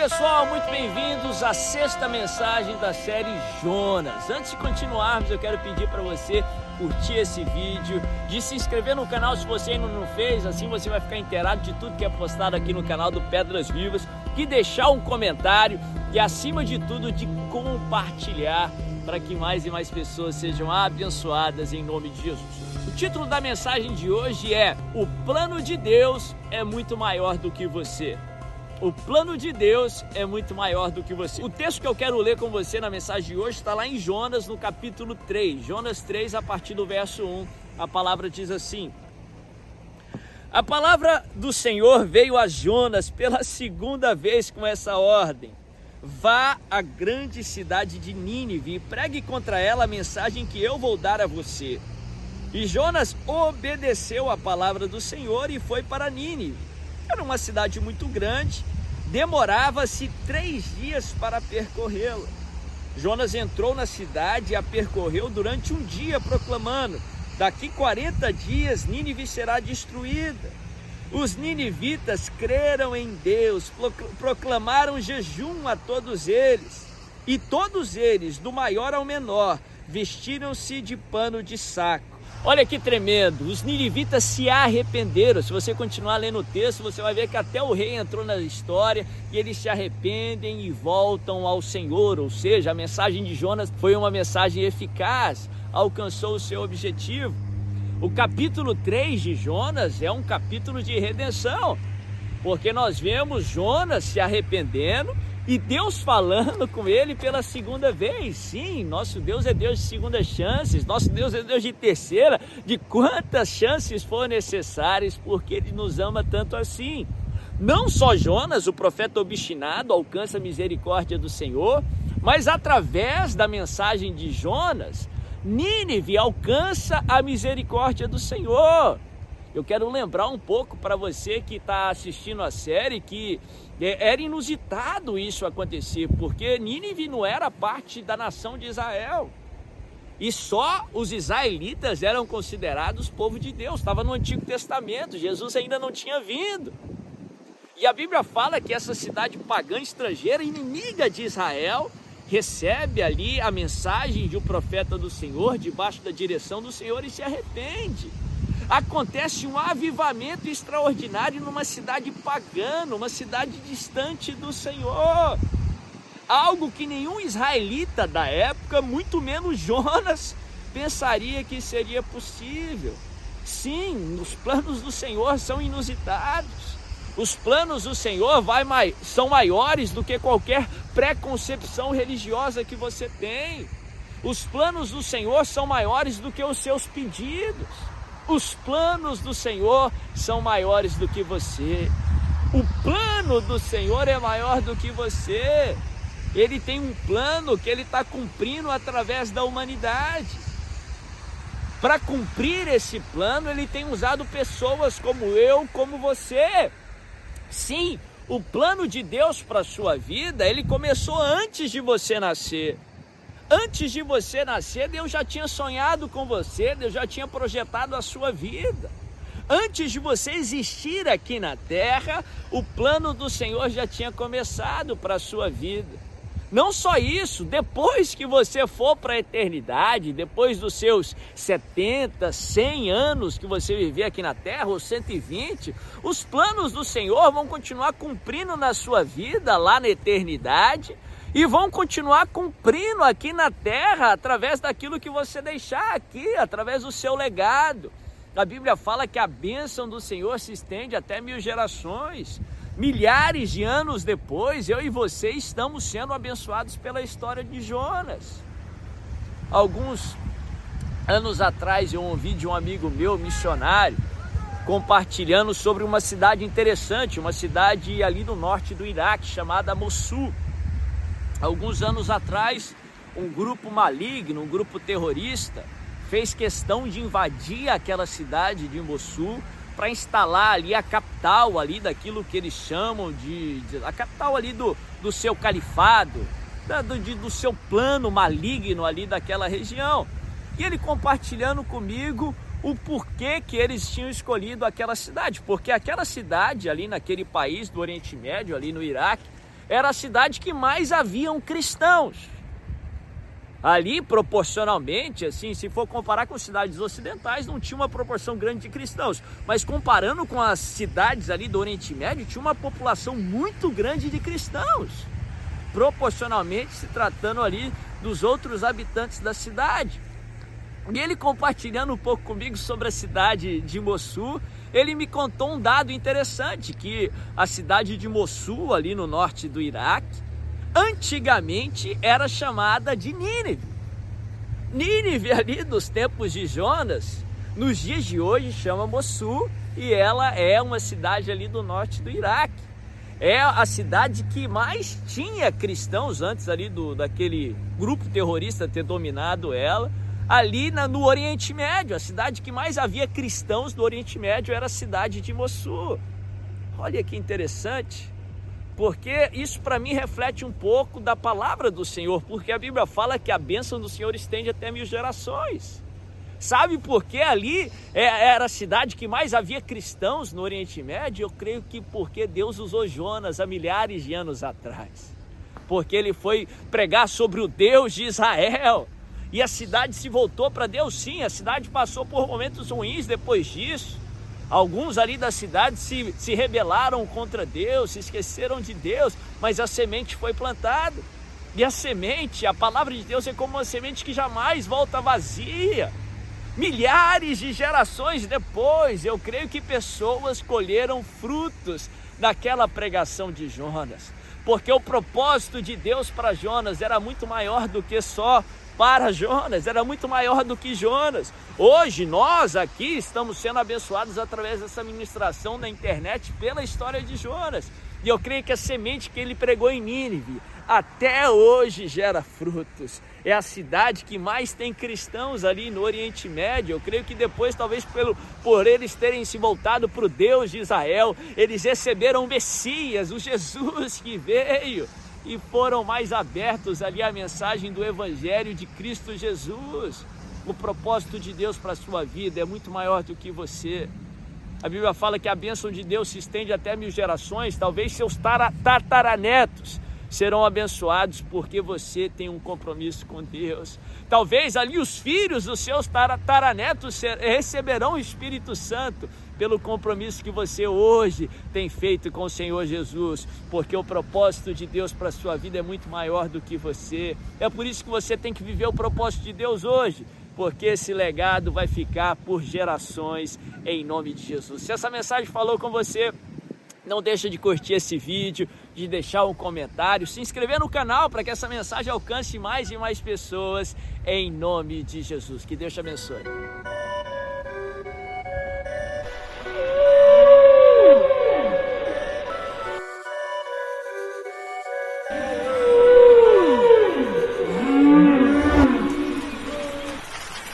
pessoal, muito bem-vindos à sexta mensagem da série Jonas. Antes de continuarmos, eu quero pedir para você curtir esse vídeo, de se inscrever no canal se você ainda não fez, assim você vai ficar inteirado de tudo que é postado aqui no canal do Pedras Vivas, de deixar um comentário e, acima de tudo, de compartilhar para que mais e mais pessoas sejam abençoadas em nome de Jesus. O título da mensagem de hoje é: O plano de Deus é muito maior do que você. O plano de Deus é muito maior do que você. O texto que eu quero ler com você na mensagem de hoje está lá em Jonas, no capítulo 3. Jonas 3, a partir do verso 1. A palavra diz assim: A palavra do Senhor veio a Jonas pela segunda vez com essa ordem. Vá à grande cidade de Nínive e pregue contra ela a mensagem que eu vou dar a você. E Jonas obedeceu a palavra do Senhor e foi para Nínive. Era uma cidade muito grande demorava-se três dias para percorrê-la. Jonas entrou na cidade e a percorreu durante um dia, proclamando: Daqui 40 dias Nínive será destruída. Os ninivitas creram em Deus, proclamaram jejum a todos eles, e todos eles, do maior ao menor, vestiram-se de pano de saco Olha que tremendo, os ninivitas se arrependeram. Se você continuar lendo o texto, você vai ver que até o rei entrou na história e eles se arrependem e voltam ao Senhor. Ou seja, a mensagem de Jonas foi uma mensagem eficaz, alcançou o seu objetivo. O capítulo 3 de Jonas é um capítulo de redenção, porque nós vemos Jonas se arrependendo e Deus falando com ele pela segunda vez. Sim, nosso Deus é Deus de segundas chances, nosso Deus é Deus de terceira, de quantas chances for necessárias, porque Ele nos ama tanto assim. Não só Jonas, o profeta obstinado, alcança a misericórdia do Senhor, mas através da mensagem de Jonas, Nínive alcança a misericórdia do Senhor. Eu quero lembrar um pouco para você que está assistindo a série que é, era inusitado isso acontecer, porque Nínive não era parte da nação de Israel. E só os israelitas eram considerados povo de Deus, estava no Antigo Testamento, Jesus ainda não tinha vindo. E a Bíblia fala que essa cidade pagã estrangeira, inimiga de Israel, recebe ali a mensagem de um profeta do Senhor, debaixo da direção do Senhor, e se arrepende acontece um avivamento extraordinário numa cidade pagã, uma cidade distante do Senhor. Algo que nenhum israelita da época, muito menos Jonas, pensaria que seria possível. Sim, os planos do Senhor são inusitados. Os planos do Senhor vai, são maiores do que qualquer preconcepção religiosa que você tem. Os planos do Senhor são maiores do que os seus pedidos. Os planos do Senhor são maiores do que você. O plano do Senhor é maior do que você. Ele tem um plano que ele está cumprindo através da humanidade. Para cumprir esse plano, ele tem usado pessoas como eu, como você. Sim, o plano de Deus para a sua vida, ele começou antes de você nascer. Antes de você nascer, Deus já tinha sonhado com você, Deus já tinha projetado a sua vida. Antes de você existir aqui na terra, o plano do Senhor já tinha começado para a sua vida. Não só isso, depois que você for para a eternidade, depois dos seus 70, 100 anos que você viver aqui na terra, ou 120, os planos do Senhor vão continuar cumprindo na sua vida lá na eternidade e vão continuar cumprindo aqui na terra através daquilo que você deixar aqui, através do seu legado. A Bíblia fala que a bênção do Senhor se estende até mil gerações. Milhares de anos depois, eu e você estamos sendo abençoados pela história de Jonas. Alguns anos atrás eu ouvi de um amigo meu, missionário, compartilhando sobre uma cidade interessante, uma cidade ali no norte do Iraque chamada Mossul. Alguns anos atrás, um grupo maligno, um grupo terrorista, fez questão de invadir aquela cidade de Mossul para instalar ali a capital ali daquilo que eles chamam de, de, a capital ali do, do seu califado, da, do, de, do seu plano maligno ali daquela região. E ele compartilhando comigo o porquê que eles tinham escolhido aquela cidade, porque aquela cidade ali naquele país do Oriente Médio, ali no Iraque, era a cidade que mais haviam cristãos. Ali, proporcionalmente, assim, se for comparar com cidades ocidentais, não tinha uma proporção grande de cristãos. Mas comparando com as cidades ali do Oriente Médio, tinha uma população muito grande de cristãos. Proporcionalmente, se tratando ali dos outros habitantes da cidade. E ele compartilhando um pouco comigo sobre a cidade de Mossul, ele me contou um dado interessante, que a cidade de Mossul, ali no norte do Iraque, antigamente era chamada de Nínive. Nínive ali dos tempos de Jonas, nos dias de hoje chama Mossul e ela é uma cidade ali do norte do Iraque. É a cidade que mais tinha cristãos antes ali do daquele grupo terrorista ter dominado ela ali na, no Oriente Médio. A cidade que mais havia cristãos do Oriente Médio era a cidade de Mossul. Olha que interessante, porque isso para mim reflete um pouco da palavra do Senhor, porque a Bíblia fala que a bênção do Senhor estende até mil gerações. Sabe por que ali é, era a cidade que mais havia cristãos no Oriente Médio? Eu creio que porque Deus usou Jonas há milhares de anos atrás. Porque ele foi pregar sobre o Deus de Israel e a cidade se voltou para Deus, sim. A cidade passou por momentos ruins depois disso. Alguns ali da cidade se, se rebelaram contra Deus, se esqueceram de Deus, mas a semente foi plantada. E a semente, a palavra de Deus é como uma semente que jamais volta vazia. Milhares de gerações depois, eu creio que pessoas colheram frutos daquela pregação de Jonas. Porque o propósito de Deus para Jonas era muito maior do que só para Jonas, era muito maior do que Jonas. Hoje nós aqui estamos sendo abençoados através dessa ministração na internet pela história de Jonas. E eu creio que a semente que ele pregou em Nínive até hoje gera frutos. É a cidade que mais tem cristãos ali no Oriente Médio. Eu creio que depois, talvez pelo, por eles terem se voltado para o Deus de Israel, eles receberam o Messias, o Jesus que veio e foram mais abertos ali à mensagem do Evangelho de Cristo Jesus. O propósito de Deus para a sua vida é muito maior do que você. A Bíblia fala que a bênção de Deus se estende até mil gerações, talvez seus tataranetos serão abençoados porque você tem um compromisso com Deus. Talvez ali os filhos dos seus tataranetos receberão o Espírito Santo pelo compromisso que você hoje tem feito com o Senhor Jesus, porque o propósito de Deus para a sua vida é muito maior do que você. É por isso que você tem que viver o propósito de Deus hoje, porque esse legado vai ficar por gerações em nome de Jesus. Se essa mensagem falou com você, não deixa de curtir esse vídeo, de deixar um comentário, se inscrever no canal para que essa mensagem alcance mais e mais pessoas em nome de Jesus. Que Deus te abençoe.